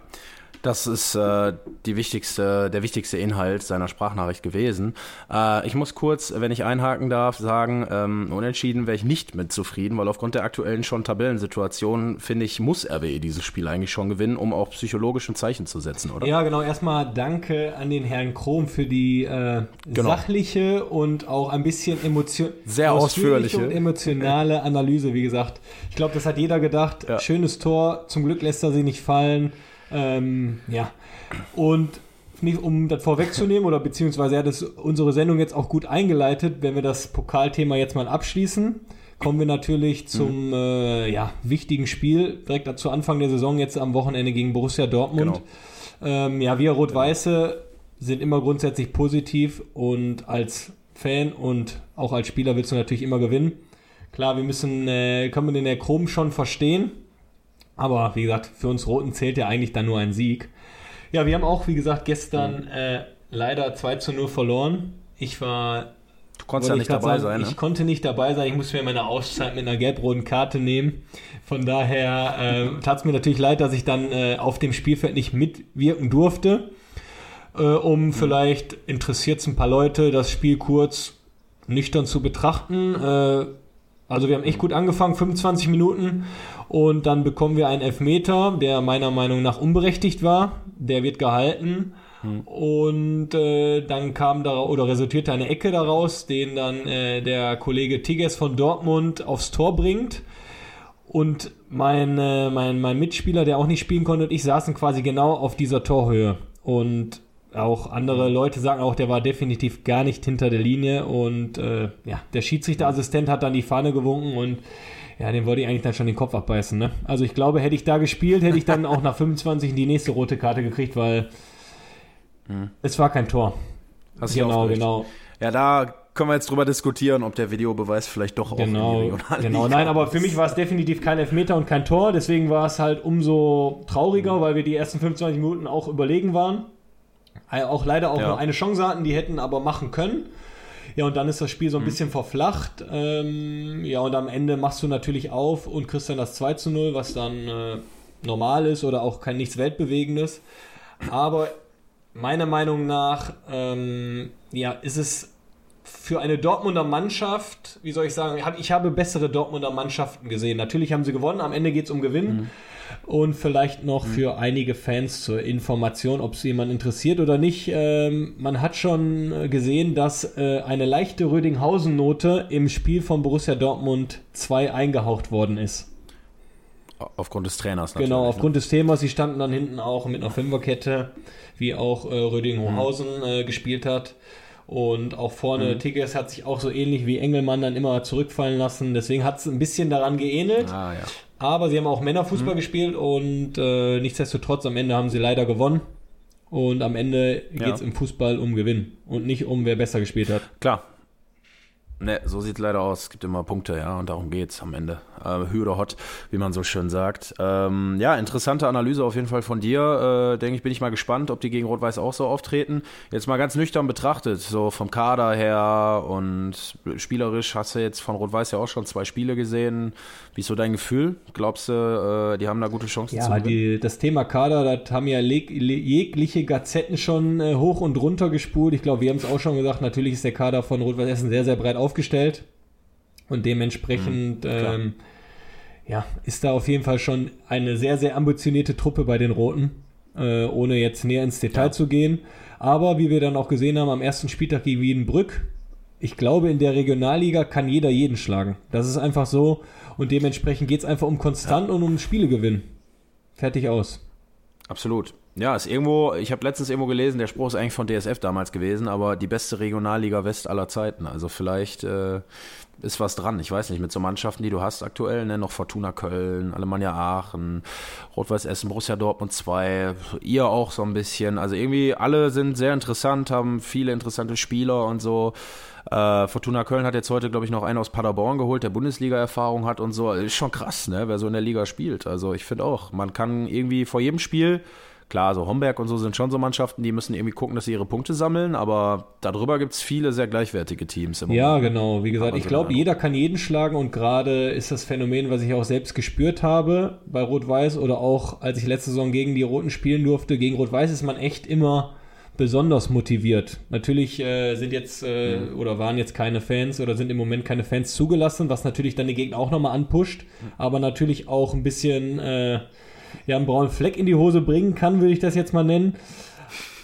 das ist äh, die wichtigste, der wichtigste Inhalt seiner Sprachnachricht gewesen. Äh, ich muss kurz, wenn ich einhaken darf, sagen, ähm, unentschieden wäre ich nicht mit zufrieden, weil aufgrund der aktuellen schon Tabellensituation, finde ich, muss RWE dieses Spiel eigentlich schon gewinnen, um auch psychologisch ein Zeichen zu setzen, oder? Ja, genau. Erstmal danke an den Herrn Krom für die äh, genau. sachliche und auch ein bisschen emotion sehr ausführliche und emotionale Analyse, wie gesagt. Ich glaube, das hat jeder gedacht. Ja. Schönes Tor. Zum Glück lässt er sie nicht fallen. Ähm, ja. Und nicht, um das vorwegzunehmen, oder beziehungsweise hat es unsere Sendung jetzt auch gut eingeleitet, wenn wir das Pokalthema jetzt mal abschließen, kommen wir natürlich zum mhm. äh, ja, wichtigen Spiel, direkt zu Anfang der Saison, jetzt am Wochenende gegen Borussia Dortmund. Genau. Ähm, ja, wir Rot-Weiße sind immer grundsätzlich positiv und als Fan und auch als Spieler willst du natürlich immer gewinnen. Klar, wir müssen, äh, können wir den Chrom schon verstehen, aber wie gesagt, für uns Roten zählt ja eigentlich dann nur ein Sieg. Ja, wir haben auch, wie gesagt, gestern äh, leider 2 zu 0 verloren. Ich war Du konntest ja nicht dabei sagen, sein. Ne? Ich konnte nicht dabei sein. Ich musste mir meine Auszeit mit einer gelb-roten Karte nehmen. Von daher äh, tat es mir natürlich leid, dass ich dann äh, auf dem Spielfeld nicht mitwirken durfte. Äh, um mhm. vielleicht interessiert es ein paar Leute, das Spiel kurz nüchtern zu betrachten. Äh, also wir haben echt gut angefangen, 25 Minuten. Und dann bekommen wir einen Elfmeter, der meiner Meinung nach unberechtigt war. Der wird gehalten. Hm. Und äh, dann kam da oder resultierte eine Ecke daraus, den dann äh, der Kollege Tigges von Dortmund aufs Tor bringt. Und mein, äh, mein, mein Mitspieler, der auch nicht spielen konnte, und ich saßen quasi genau auf dieser Torhöhe. Und auch andere Leute sagen auch, der war definitiv gar nicht hinter der Linie. Und äh, ja, der Schiedsrichterassistent hat dann die Fahne gewunken und ja, den wollte ich eigentlich dann schon den Kopf abbeißen. Ne? Also ich glaube, hätte ich da gespielt, hätte ich dann auch nach 25 die nächste rote Karte gekriegt, weil hm. es war kein Tor. Hast genau, genau. Ja, da können wir jetzt drüber diskutieren, ob der Videobeweis vielleicht doch auch genau, in die Genau, nein, aber für mich war es definitiv kein Elfmeter und kein Tor, deswegen war es halt umso trauriger, mhm. weil wir die ersten 25 Minuten auch überlegen waren. Auch leider auch ja. nur eine Chance hatten, die hätten aber machen können. Ja, und dann ist das Spiel so ein mhm. bisschen verflacht. Ähm, ja, und am Ende machst du natürlich auf und kriegst dann das 2 zu 0, was dann äh, normal ist oder auch kein nichts Weltbewegendes. Aber meiner Meinung nach, ähm, ja, ist es für eine Dortmunder Mannschaft, wie soll ich sagen, ich habe bessere Dortmunder Mannschaften gesehen. Natürlich haben sie gewonnen, am Ende geht es um Gewinn. Mhm. Und vielleicht noch mhm. für einige Fans zur Information, ob es jemand interessiert oder nicht. Ähm, man hat schon gesehen, dass äh, eine leichte Rödinghausen-Note im Spiel von Borussia Dortmund 2 eingehaucht worden ist. Aufgrund des Trainers natürlich. Genau, ne? aufgrund ne? des Themas. Sie standen dann hinten auch mit einer Fünferkette, wie auch äh, Rödinghausen mhm. äh, gespielt hat. Und auch vorne, mhm. Tigges hat sich auch so ähnlich wie Engelmann dann immer zurückfallen lassen. Deswegen hat es ein bisschen daran geähnelt. Ah, ja. Aber sie haben auch Männerfußball mhm. gespielt und äh, nichtsdestotrotz am Ende haben sie leider gewonnen. Und am Ende geht es ja. im Fußball um Gewinn und nicht um wer besser gespielt hat. Klar, Ne, so sieht es leider aus. Es gibt immer Punkte, ja, und darum geht es am Ende. Äh, Hü oder Hot, wie man so schön sagt. Ähm, ja, interessante Analyse auf jeden Fall von dir. Äh, Denke ich, bin ich mal gespannt, ob die gegen Rot-Weiß auch so auftreten. Jetzt mal ganz nüchtern betrachtet, so vom Kader her und spielerisch hast du jetzt von Rot-Weiß ja auch schon zwei Spiele gesehen. Wie ist so dein Gefühl? Glaubst du, äh, die haben da gute Chancen ja, zu gewinnen? Ja, das Thema Kader, das haben ja jegliche Gazetten schon äh, hoch und runter gespult. Ich glaube, wir haben es auch schon gesagt, natürlich ist der Kader von Rot-Weiß Essen sehr, sehr breit aufgestellt aufgestellt und dementsprechend mhm, ähm, ja, ist da auf jeden Fall schon eine sehr, sehr ambitionierte Truppe bei den Roten, äh, ohne jetzt näher ins Detail ja. zu gehen. Aber wie wir dann auch gesehen haben, am ersten Spieltag gegen Wiedenbrück, ich glaube, in der Regionalliga kann jeder jeden schlagen. Das ist einfach so. Und dementsprechend geht es einfach um konstant ja. und um Spielegewinn. Fertig aus. Absolut. Ja, ist irgendwo, ich habe letztens irgendwo gelesen, der Spruch ist eigentlich von DSF damals gewesen, aber die beste Regionalliga West aller Zeiten. Also vielleicht äh, ist was dran. Ich weiß nicht, mit so Mannschaften, die du hast aktuell, ne, noch Fortuna Köln, Alemannia Aachen, Rot-Weiß Essen, Borussia Dortmund 2, ihr auch so ein bisschen. Also irgendwie alle sind sehr interessant, haben viele interessante Spieler und so. Äh, Fortuna Köln hat jetzt heute, glaube ich, noch einen aus Paderborn geholt, der Bundesliga-Erfahrung hat und so. Ist schon krass, ne, wer so in der Liga spielt. Also ich finde auch, man kann irgendwie vor jedem Spiel Klar, so Homberg und so sind schon so Mannschaften, die müssen irgendwie gucken, dass sie ihre Punkte sammeln, aber darüber gibt es viele sehr gleichwertige Teams. Im ja, Moment. genau. Wie gesagt, ich glaube, jeder kann jeden schlagen und gerade ist das Phänomen, was ich auch selbst gespürt habe bei Rot-Weiß oder auch als ich letzte Saison gegen die Roten spielen durfte, gegen Rot-Weiß ist man echt immer besonders motiviert. Natürlich äh, sind jetzt äh, mhm. oder waren jetzt keine Fans oder sind im Moment keine Fans zugelassen, was natürlich dann die Gegner auch nochmal anpusht, mhm. aber natürlich auch ein bisschen äh, ja, einen braunen Fleck in die Hose bringen kann, würde ich das jetzt mal nennen.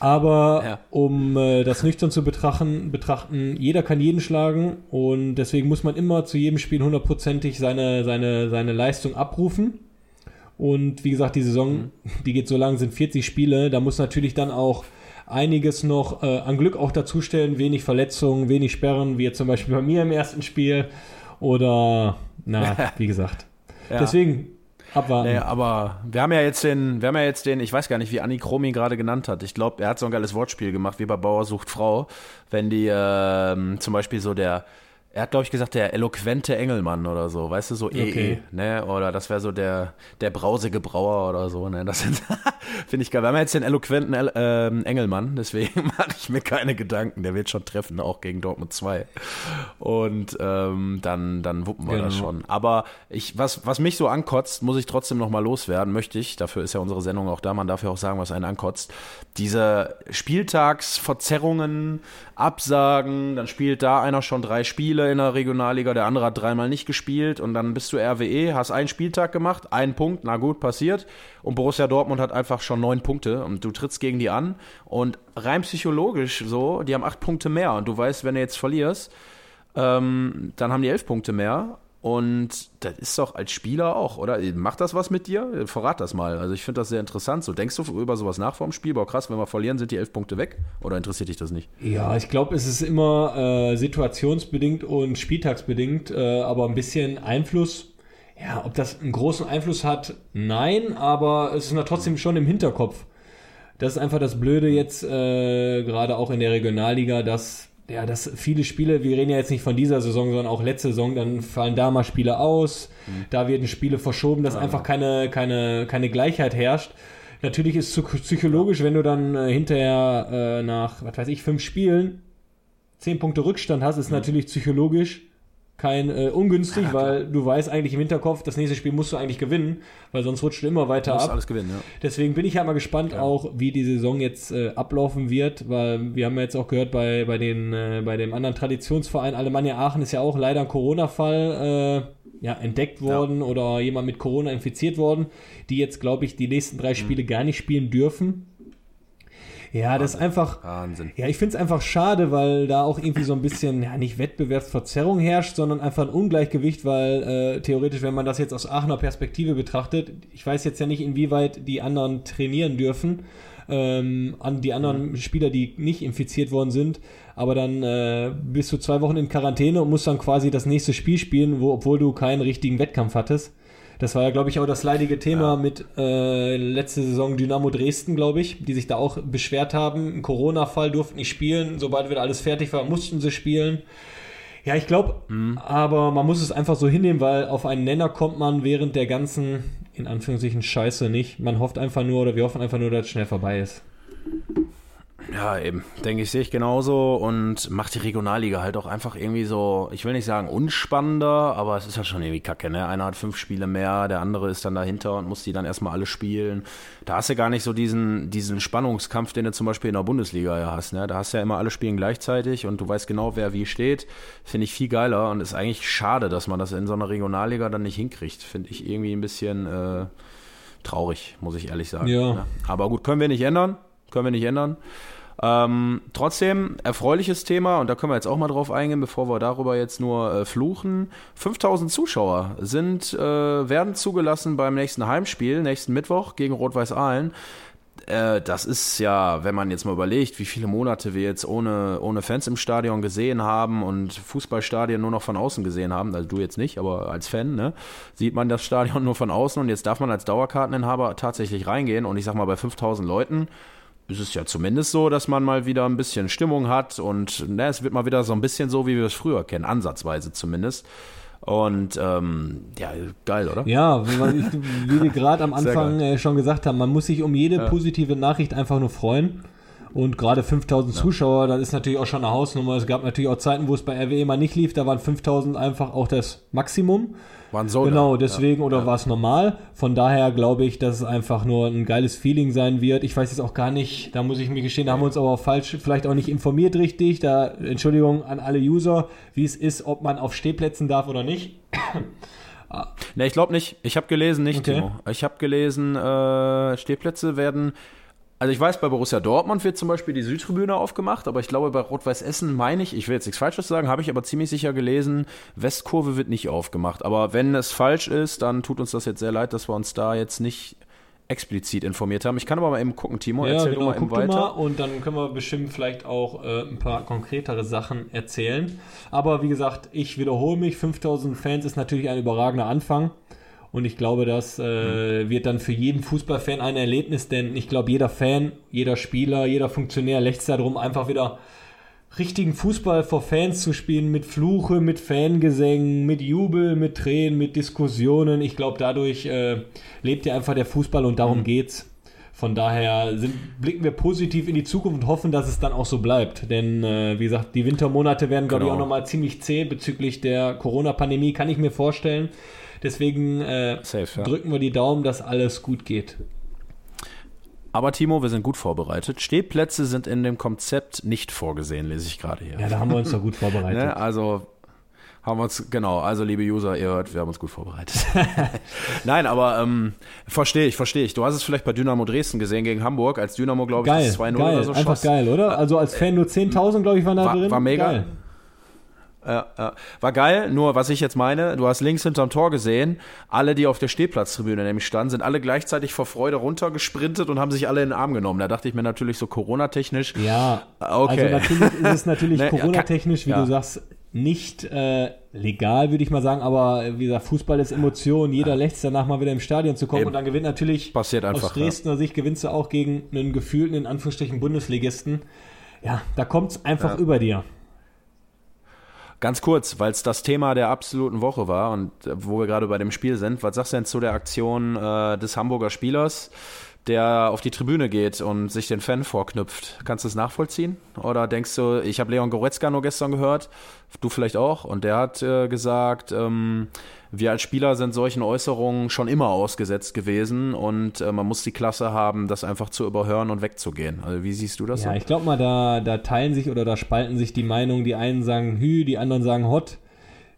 Aber ja. um äh, das nüchtern zu betrachten, betrachten, jeder kann jeden schlagen und deswegen muss man immer zu jedem Spiel hundertprozentig seine, seine, seine Leistung abrufen. Und wie gesagt, die Saison, mhm. die geht so lang, sind 40 Spiele. Da muss natürlich dann auch einiges noch äh, an Glück auch dazustellen. Wenig Verletzungen, wenig Sperren, wie jetzt zum Beispiel bei mir im ersten Spiel. Oder, na, wie gesagt. Ja. Deswegen Abwarten. Nee, aber wir haben ja jetzt den, wir haben ja jetzt den, ich weiß gar nicht, wie Anni Chromi gerade genannt hat. Ich glaube, er hat so ein geiles Wortspiel gemacht, wie bei Bauer sucht Frau. Wenn die ähm, zum Beispiel so der, Er hat, glaube ich, gesagt, der eloquente Engelmann oder so, weißt du, so EE, okay. ne? Oder das wäre so der, der brausige Brauer oder so, ne? Das finde ich geil. Wir haben jetzt den eloquenten äh, Engelmann, deswegen mache ich mir keine Gedanken. Der wird schon treffen, auch gegen Dortmund 2. Und ähm, dann, dann wuppen wir genau. das schon. Aber ich, was, was mich so ankotzt, muss ich trotzdem nochmal loswerden, möchte ich. Dafür ist ja unsere Sendung auch da, man darf ja auch sagen, was einen ankotzt. Diese Spieltagsverzerrungen, Absagen, dann spielt da einer schon drei Spiele in der Regionalliga, der andere hat dreimal nicht gespielt und dann bist du RWE, hast einen Spieltag gemacht, einen Punkt, na gut, passiert. Und Borussia Dortmund hat einfach schon neun Punkte und du trittst gegen die an. Und rein psychologisch so, die haben acht Punkte mehr. Und du weißt, wenn du jetzt verlierst, ähm, dann haben die elf Punkte mehr und das ist doch als Spieler auch, oder? Macht das was mit dir? Verrat das mal. Also ich finde das sehr interessant. So, denkst du über sowas nach vor dem Spiel? Boah, krass, wenn wir verlieren, sind die elf Punkte weg? Oder interessiert dich das nicht? Ja, ich glaube, es ist immer äh, situationsbedingt und spieltagsbedingt, äh, aber ein bisschen Einfluss. Ja, ob das einen großen Einfluss hat, nein, aber es ist trotzdem schon im Hinterkopf. Das ist einfach das Blöde jetzt, äh, gerade auch in der Regionalliga, dass ja, dass viele Spiele, wir reden ja jetzt nicht von dieser Saison, sondern auch letzte Saison, dann fallen da mal Spiele aus, mhm. da werden Spiele verschoben, dass ja, einfach keine, keine, keine Gleichheit herrscht. Natürlich ist es psychologisch, wenn du dann äh, hinterher äh, nach, was weiß ich, fünf Spielen zehn Punkte Rückstand hast, ist mhm. natürlich psychologisch kein äh, ungünstig, ja, weil du weißt eigentlich im Hinterkopf, das nächste Spiel musst du eigentlich gewinnen, weil sonst rutscht du immer weiter du ab. alles gewinnen, ja. Deswegen bin ich ja mal gespannt ja. auch, wie die Saison jetzt äh, ablaufen wird, weil wir haben ja jetzt auch gehört bei, bei, den, äh, bei dem anderen Traditionsverein Alemannia Aachen ist ja auch leider ein Corona-Fall äh, ja, entdeckt worden oder jemand mit Corona infiziert worden, die jetzt, glaube ich, die nächsten drei mhm. Spiele mhm. gar nicht spielen dürfen ja, das ist einfach. Wahnsinn. Ja, ich finde es einfach schade, weil da auch irgendwie so ein bisschen, ja, nicht Wettbewerbsverzerrung herrscht, sondern einfach ein Ungleichgewicht, weil äh, theoretisch, wenn man das jetzt aus Aachener Perspektive betrachtet, ich weiß jetzt ja nicht, inwieweit die anderen trainieren dürfen, ähm, an die anderen mhm. Spieler, die nicht infiziert worden sind, aber dann äh, bist du zwei Wochen in Quarantäne und musst dann quasi das nächste Spiel spielen, wo, obwohl du keinen richtigen Wettkampf hattest. Das war ja, glaube ich, auch das leidige Thema ja. mit äh, letzte Saison Dynamo Dresden, glaube ich, die sich da auch beschwert haben. Ein Corona-Fall durften nicht spielen. Sobald wieder alles fertig war, mussten sie spielen. Ja, ich glaube, mhm. aber man muss es einfach so hinnehmen, weil auf einen Nenner kommt man während der ganzen, in Anführungszeichen, Scheiße nicht. Man hofft einfach nur oder wir hoffen einfach nur, dass es schnell vorbei ist. Ja, eben. Denke ich, sehe ich genauso und macht die Regionalliga halt auch einfach irgendwie so, ich will nicht sagen unspannender, aber es ist halt schon irgendwie kacke, ne? Einer hat fünf Spiele mehr, der andere ist dann dahinter und muss die dann erstmal alle spielen. Da hast du gar nicht so diesen, diesen Spannungskampf, den du zum Beispiel in der Bundesliga ja hast, ne? Da hast du ja immer alle spielen gleichzeitig und du weißt genau, wer wie steht. Finde ich viel geiler und ist eigentlich schade, dass man das in so einer Regionalliga dann nicht hinkriegt. Finde ich irgendwie ein bisschen äh, traurig, muss ich ehrlich sagen. Ja. Ne? Aber gut, können wir nicht ändern. Können wir nicht ändern. Ähm, trotzdem, erfreuliches Thema, und da können wir jetzt auch mal drauf eingehen, bevor wir darüber jetzt nur äh, fluchen. 5000 Zuschauer sind, äh, werden zugelassen beim nächsten Heimspiel, nächsten Mittwoch gegen Rot-Weiß Aalen. Äh, das ist ja, wenn man jetzt mal überlegt, wie viele Monate wir jetzt ohne, ohne Fans im Stadion gesehen haben und Fußballstadien nur noch von außen gesehen haben, also du jetzt nicht, aber als Fan, ne, sieht man das Stadion nur von außen und jetzt darf man als Dauerkarteninhaber tatsächlich reingehen und ich sag mal bei 5000 Leuten, ist es ja zumindest so, dass man mal wieder ein bisschen Stimmung hat und ne, es wird mal wieder so ein bisschen so, wie wir es früher kennen, ansatzweise zumindest. Und ähm, ja, geil, oder? Ja, wie, wie wir gerade am Anfang äh, schon gesagt haben, man muss sich um jede ja. positive Nachricht einfach nur freuen. Und gerade 5000 ja. Zuschauer, das ist natürlich auch schon eine Hausnummer. Es gab natürlich auch Zeiten, wo es bei RWE mal nicht lief, da waren 5000 einfach auch das Maximum. Waren so. Genau, deswegen, ja. oder ja. war es normal? Von daher glaube ich, dass es einfach nur ein geiles Feeling sein wird. Ich weiß jetzt auch gar nicht, da muss ich mir gestehen, da haben wir uns aber auch falsch, vielleicht auch nicht informiert richtig. Da, Entschuldigung an alle User, wie es ist, ob man auf Stehplätzen darf oder nicht. Ne, ich glaube nicht. Ich habe gelesen, nicht, okay. Timo. Ich habe gelesen, äh, Stehplätze werden also ich weiß, bei Borussia Dortmund wird zum Beispiel die Südtribüne aufgemacht, aber ich glaube, bei Rot-Weiß Essen meine ich, ich will jetzt nichts Falsches sagen, habe ich aber ziemlich sicher gelesen, Westkurve wird nicht aufgemacht. Aber wenn es falsch ist, dann tut uns das jetzt sehr leid, dass wir uns da jetzt nicht explizit informiert haben. Ich kann aber mal eben gucken, Timo, ja, erzähl genau, du mal eben weiter. Mal und dann können wir bestimmt vielleicht auch äh, ein paar konkretere Sachen erzählen. Aber wie gesagt, ich wiederhole mich, 5000 Fans ist natürlich ein überragender Anfang. Und ich glaube, das äh, wird dann für jeden Fußballfan ein Erlebnis, denn ich glaube, jeder Fan, jeder Spieler, jeder Funktionär lächzt darum, einfach wieder richtigen Fußball vor Fans zu spielen, mit Fluche, mit Fangesängen, mit Jubel, mit Tränen, mit Diskussionen. Ich glaube, dadurch äh, lebt ja einfach der Fußball und darum mhm. geht's. Von daher sind, blicken wir positiv in die Zukunft und hoffen, dass es dann auch so bleibt. Denn, äh, wie gesagt, die Wintermonate werden, glaube genau. ich, auch nochmal ziemlich zäh bezüglich der Corona-Pandemie, kann ich mir vorstellen. Deswegen äh, Safe, ja. drücken wir die Daumen, dass alles gut geht. Aber Timo, wir sind gut vorbereitet. Stehplätze sind in dem Konzept nicht vorgesehen, lese ich gerade hier. Ja, da haben wir uns doch gut vorbereitet. ne? Also haben wir uns, genau, also liebe User, ihr hört, wir haben uns gut vorbereitet. Nein, aber ähm, verstehe ich, verstehe ich. Du hast es vielleicht bei Dynamo Dresden gesehen gegen Hamburg, als Dynamo, glaube ich, das 2-0 oder so Einfach schoss. geil, oder? Also als Fan nur 10.000, glaube ich, waren da war, drin. War mega. Geil. Ja, ja. War geil, nur was ich jetzt meine, du hast links hinterm Tor gesehen, alle, die auf der Stehplatztribüne nämlich standen, sind alle gleichzeitig vor Freude runtergesprintet und haben sich alle in den Arm genommen. Da dachte ich mir natürlich so Corona-technisch. Ja, okay. also natürlich ist es natürlich ne, Corona-technisch, wie ja. du sagst, nicht äh, legal, würde ich mal sagen, aber wie gesagt, Fußball ist Emotion, jeder lächzt danach mal wieder im Stadion zu kommen Eben. und dann gewinnt natürlich Passiert einfach, aus Dresdner. Sicht gewinnst du auch gegen einen gefühlten, in Anführungsstrichen, Bundesligisten. Ja, da kommt es einfach über dir. Ganz kurz, weil es das Thema der absoluten Woche war und äh, wo wir gerade bei dem Spiel sind, was sagst du denn zu der Aktion äh, des Hamburger Spielers? der auf die Tribüne geht und sich den Fan vorknüpft. Kannst du es nachvollziehen? Oder denkst du, ich habe Leon Goretzka nur gestern gehört, du vielleicht auch, und der hat äh, gesagt, ähm, wir als Spieler sind solchen Äußerungen schon immer ausgesetzt gewesen und äh, man muss die Klasse haben, das einfach zu überhören und wegzugehen. Also wie siehst du das? Ja, so? ich glaube mal, da, da teilen sich oder da spalten sich die Meinungen. Die einen sagen Hü, die anderen sagen Hot.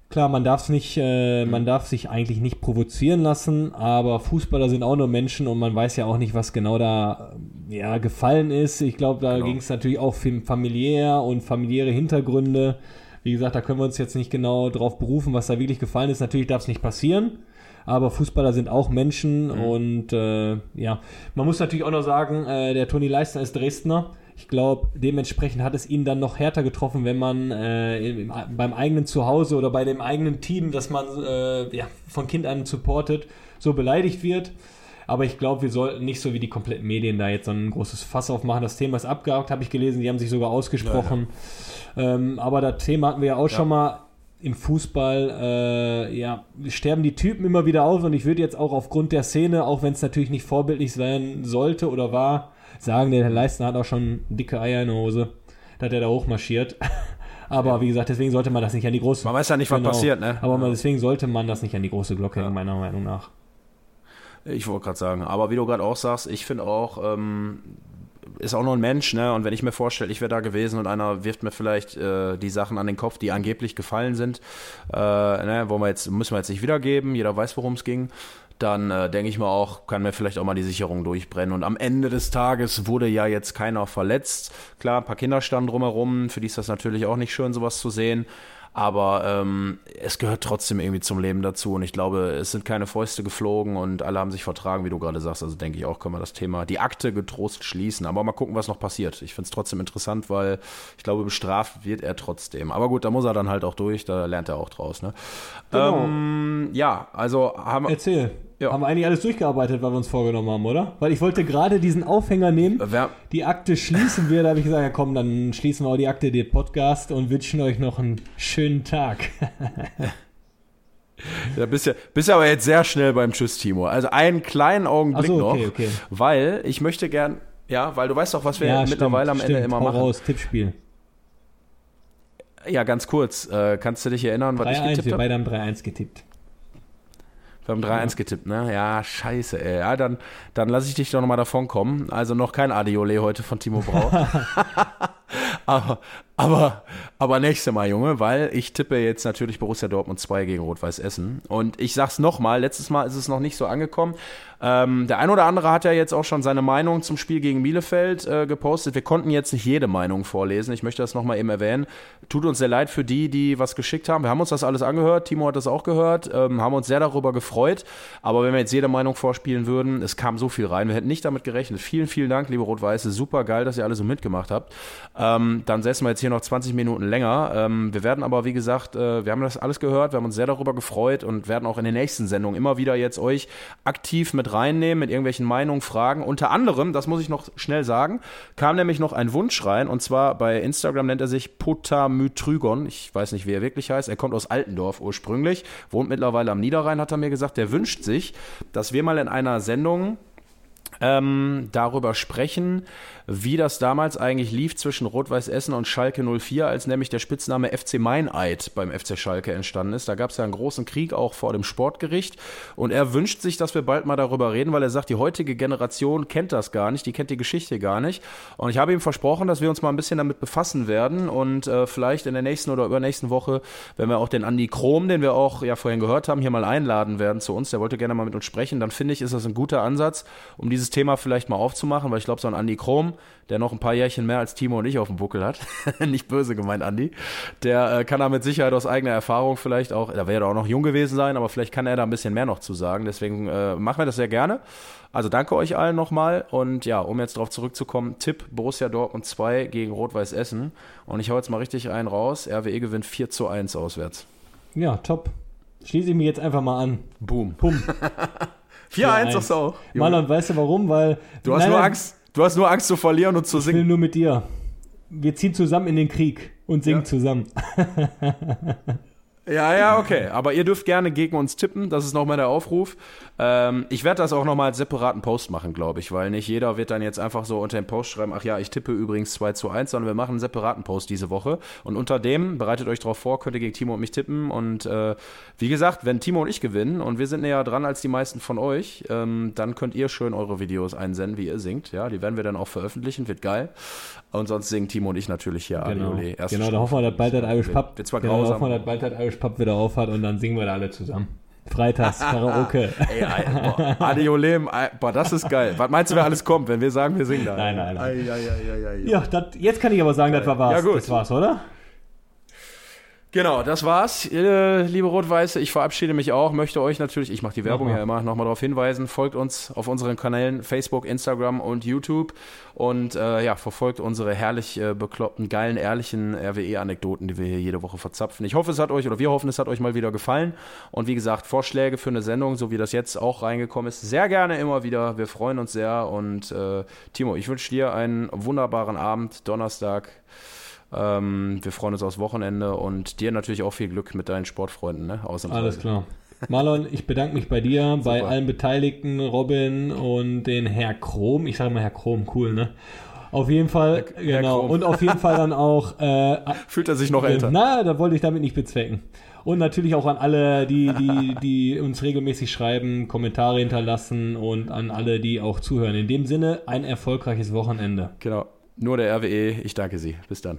Klar, man darf nicht, äh, man darf sich eigentlich nicht provozieren lassen, aber Fußballer sind auch nur Menschen und man weiß ja auch nicht, was genau da ja, gefallen ist. Ich glaube, da genau. ging es natürlich auch familiär und familiäre Hintergründe. Wie gesagt, da können wir uns jetzt nicht genau drauf berufen, was da wirklich gefallen ist. Natürlich darf es nicht passieren, aber Fußballer sind auch Menschen mhm. und äh, ja, man muss natürlich auch noch sagen, äh, der Toni Leistner ist Dresdner ich glaube, dementsprechend hat es ihn dann noch härter getroffen, wenn man äh, beim eigenen Zuhause oder bei dem eigenen Team, das man äh, ja, von Kind an supportet, so beleidigt wird. Aber ich glaube, wir sollten nicht so wie die kompletten Medien da jetzt so ein großes Fass aufmachen. Das Thema ist abgehakt, habe ich gelesen. Die haben sich sogar ausgesprochen. Ja, ja. Ähm, aber das Thema hatten wir ja auch ja. schon mal im Fußball. Äh, ja, sterben die Typen immer wieder aus. Und ich würde jetzt auch aufgrund der Szene, auch wenn es natürlich nicht vorbildlich sein sollte oder war, sagen, der Herr Leistner hat auch schon dicke Eier in der Hose, dass er da hochmarschiert. Aber wie gesagt, deswegen sollte man das nicht an die große Man weiß ja nicht, was genau, passiert, ne? Aber ja. deswegen sollte man das nicht an die große Glocke hängen, meiner Meinung nach. Ich wollte gerade sagen, aber wie du gerade auch sagst, ich finde auch, ähm, ist auch nur ein Mensch, ne? Und wenn ich mir vorstelle, ich wäre da gewesen und einer wirft mir vielleicht äh, die Sachen an den Kopf, die angeblich gefallen sind, äh, ne? Wollen wir jetzt, müssen wir jetzt nicht wiedergeben, jeder weiß, worum es ging dann äh, denke ich mal auch, kann mir vielleicht auch mal die Sicherung durchbrennen. Und am Ende des Tages wurde ja jetzt keiner verletzt. Klar, ein paar Kinder standen drumherum, für die ist das natürlich auch nicht schön, sowas zu sehen. Aber ähm, es gehört trotzdem irgendwie zum Leben dazu. Und ich glaube, es sind keine Fäuste geflogen und alle haben sich vertragen, wie du gerade sagst. Also denke ich auch, können wir das Thema, die Akte getrost schließen. Aber mal gucken, was noch passiert. Ich finde es trotzdem interessant, weil ich glaube, bestraft wird er trotzdem. Aber gut, da muss er dann halt auch durch, da lernt er auch draus. Ne? Genau. Ähm, ja, also haben wir. Erzähl. Ja. Haben wir eigentlich alles durchgearbeitet, was wir uns vorgenommen haben, oder? Weil ich wollte gerade diesen Aufhänger nehmen. Wer? Die Akte schließen wir. Da habe ich gesagt, ja komm, dann schließen wir auch die Akte, den Podcast und wünschen euch noch einen schönen Tag. Ja, bist ja, bist aber jetzt sehr schnell beim Tschüss, Timo. Also einen kleinen Augenblick so, okay, noch, okay. weil ich möchte gern, ja, weil du weißt doch, was wir ja, mittlerweile am stimmt, Ende immer machen. raus, Tippspiel. Ja, ganz kurz. Äh, kannst du dich erinnern, was ich getippt habe? Wir beide haben 3-1 getippt. Wir haben 3-1 getippt, ne? Ja, scheiße, ey. Ja, dann, dann lasse ich dich doch nochmal davon kommen. Also noch kein Adiole heute von Timo Brau. aber, aber, aber nächste Mal, Junge, weil ich tippe jetzt natürlich Borussia Dortmund 2 gegen Rot-Weiß Essen. Und ich sag's nochmal, letztes Mal ist es noch nicht so angekommen. Ähm, der ein oder andere hat ja jetzt auch schon seine Meinung zum Spiel gegen Bielefeld äh, gepostet. Wir konnten jetzt nicht jede Meinung vorlesen. Ich möchte das nochmal eben erwähnen. Tut uns sehr leid für die, die was geschickt haben. Wir haben uns das alles angehört. Timo hat das auch gehört. Ähm, haben uns sehr darüber gefreut. Aber wenn wir jetzt jede Meinung vorspielen würden, es kam so viel rein. Wir hätten nicht damit gerechnet. Vielen, vielen Dank, liebe Rot-Weiße. Super geil, dass ihr alle so mitgemacht habt. Ähm, dann setzen wir jetzt hier noch 20 Minuten länger. Ähm, wir werden aber, wie gesagt, äh, wir haben das alles gehört, wir haben uns sehr darüber gefreut und werden auch in den nächsten Sendungen immer wieder jetzt euch aktiv mit reinnehmen, mit irgendwelchen Meinungen, Fragen. Unter anderem, das muss ich noch schnell sagen, kam nämlich noch ein Wunsch rein und zwar bei Instagram nennt er sich Potamytrygon. Ich weiß nicht, wie er wirklich heißt. Er kommt aus Altendorf ursprünglich, wohnt mittlerweile am Niederrhein, hat er mir gesagt. Der wünscht sich, dass wir mal in einer Sendung ähm, darüber sprechen, wie das damals eigentlich lief zwischen Rot-Weiß Essen und Schalke 04, als nämlich der Spitzname FC Meineid beim FC Schalke entstanden ist. Da gab es ja einen großen Krieg auch vor dem Sportgericht und er wünscht sich, dass wir bald mal darüber reden, weil er sagt, die heutige Generation kennt das gar nicht, die kennt die Geschichte gar nicht. Und ich habe ihm versprochen, dass wir uns mal ein bisschen damit befassen werden und äh, vielleicht in der nächsten oder übernächsten Woche, wenn wir auch den Andi Krom, den wir auch ja vorhin gehört haben, hier mal einladen werden zu uns, der wollte gerne mal mit uns sprechen, dann finde ich, ist das ein guter Ansatz, um dieses Thema vielleicht mal aufzumachen, weil ich glaube, so ein Andi Krom, der noch ein paar Jährchen mehr als Timo und ich auf dem Buckel hat, nicht böse gemeint, Andi, der äh, kann da mit Sicherheit aus eigener Erfahrung vielleicht auch, da wäre er auch noch jung gewesen sein, aber vielleicht kann er da ein bisschen mehr noch zu sagen. Deswegen äh, machen wir das sehr gerne. Also danke euch allen nochmal und ja, um jetzt darauf zurückzukommen, Tipp Borussia Dortmund 2 gegen Rot-Weiß Essen und ich hau jetzt mal richtig einen raus, RWE gewinnt 4 zu 1 auswärts. Ja, top. Schließe ich mir jetzt einfach mal an. Boom. Pum. 4-1 sagst du auch. Junge. Marlon, weißt du warum? Weil. Du hast Nein, nur Angst. Du hast nur Angst zu verlieren und zu Ich will singen. nur mit dir. Wir ziehen zusammen in den Krieg und singen Ja. zusammen. Ja, ja, okay. Aber ihr dürft gerne gegen uns tippen. Das ist nochmal der Aufruf. Ähm, ich werde das auch nochmal als separaten Post machen, glaube ich, weil nicht jeder wird dann jetzt einfach so unter den Post schreiben, ach ja, ich tippe übrigens 2 zu 1, sondern wir machen einen separaten Post diese Woche. Und unter dem, bereitet euch darauf vor, könnt ihr gegen Timo und mich tippen. Und äh, wie gesagt, wenn Timo und ich gewinnen und wir sind näher dran als die meisten von euch, ähm, dann könnt ihr schön eure Videos einsenden, wie ihr singt. Ja, die werden wir dann auch veröffentlichen, wird geil. Und sonst singen Timo und ich natürlich hier Genau. Erste genau da hoffen wir, dass bald das Irish Pub, wird zwar genau, da grausam. hoffen wir, dass bald das Irish Pub wieder aufhat und dann singen wir da alle zusammen. Freitags, Karaoke. Ey, ey, boah, Adiolem, boah, das ist geil. Was meinst du, wer alles kommt, wenn wir sagen, wir singen da? Nein, nein, nein. Ei, ei, ei. Ja, das, jetzt kann ich aber sagen, das war was. Ja, gut. Das war's, oder? Genau, das war's, äh, liebe Rot-Weiße. Ich verabschiede mich auch, möchte euch natürlich, ich mache die Werbung Mach mal. ja immer, nochmal darauf hinweisen, folgt uns auf unseren Kanälen Facebook, Instagram und YouTube und äh, ja, verfolgt unsere herrlich äh, bekloppten, geilen, ehrlichen RWE-Anekdoten, die wir hier jede Woche verzapfen. Ich hoffe, es hat euch, oder wir hoffen, es hat euch mal wieder gefallen und wie gesagt, Vorschläge für eine Sendung, so wie das jetzt auch reingekommen ist, sehr gerne immer wieder. Wir freuen uns sehr und äh, Timo, ich wünsche dir einen wunderbaren Abend, Donnerstag. Ähm, wir freuen uns aufs Wochenende und dir natürlich auch viel Glück mit deinen Sportfreunden, ne? Alles klar. Marlon, ich bedanke mich bei dir, bei allen Beteiligten, Robin und den Herr Krom. Ich sage mal Herr Krom, cool, ne? Auf jeden Fall, Herr genau. Krom. Und auf jeden Fall dann auch, äh, Fühlt er sich noch älter? na, da wollte ich damit nicht bezwecken. Und natürlich auch an alle, die, die, die uns regelmäßig schreiben, Kommentare hinterlassen und an alle, die auch zuhören. In dem Sinne, ein erfolgreiches Wochenende. Genau. Nur der RWE. Ich danke Sie. Bis dann.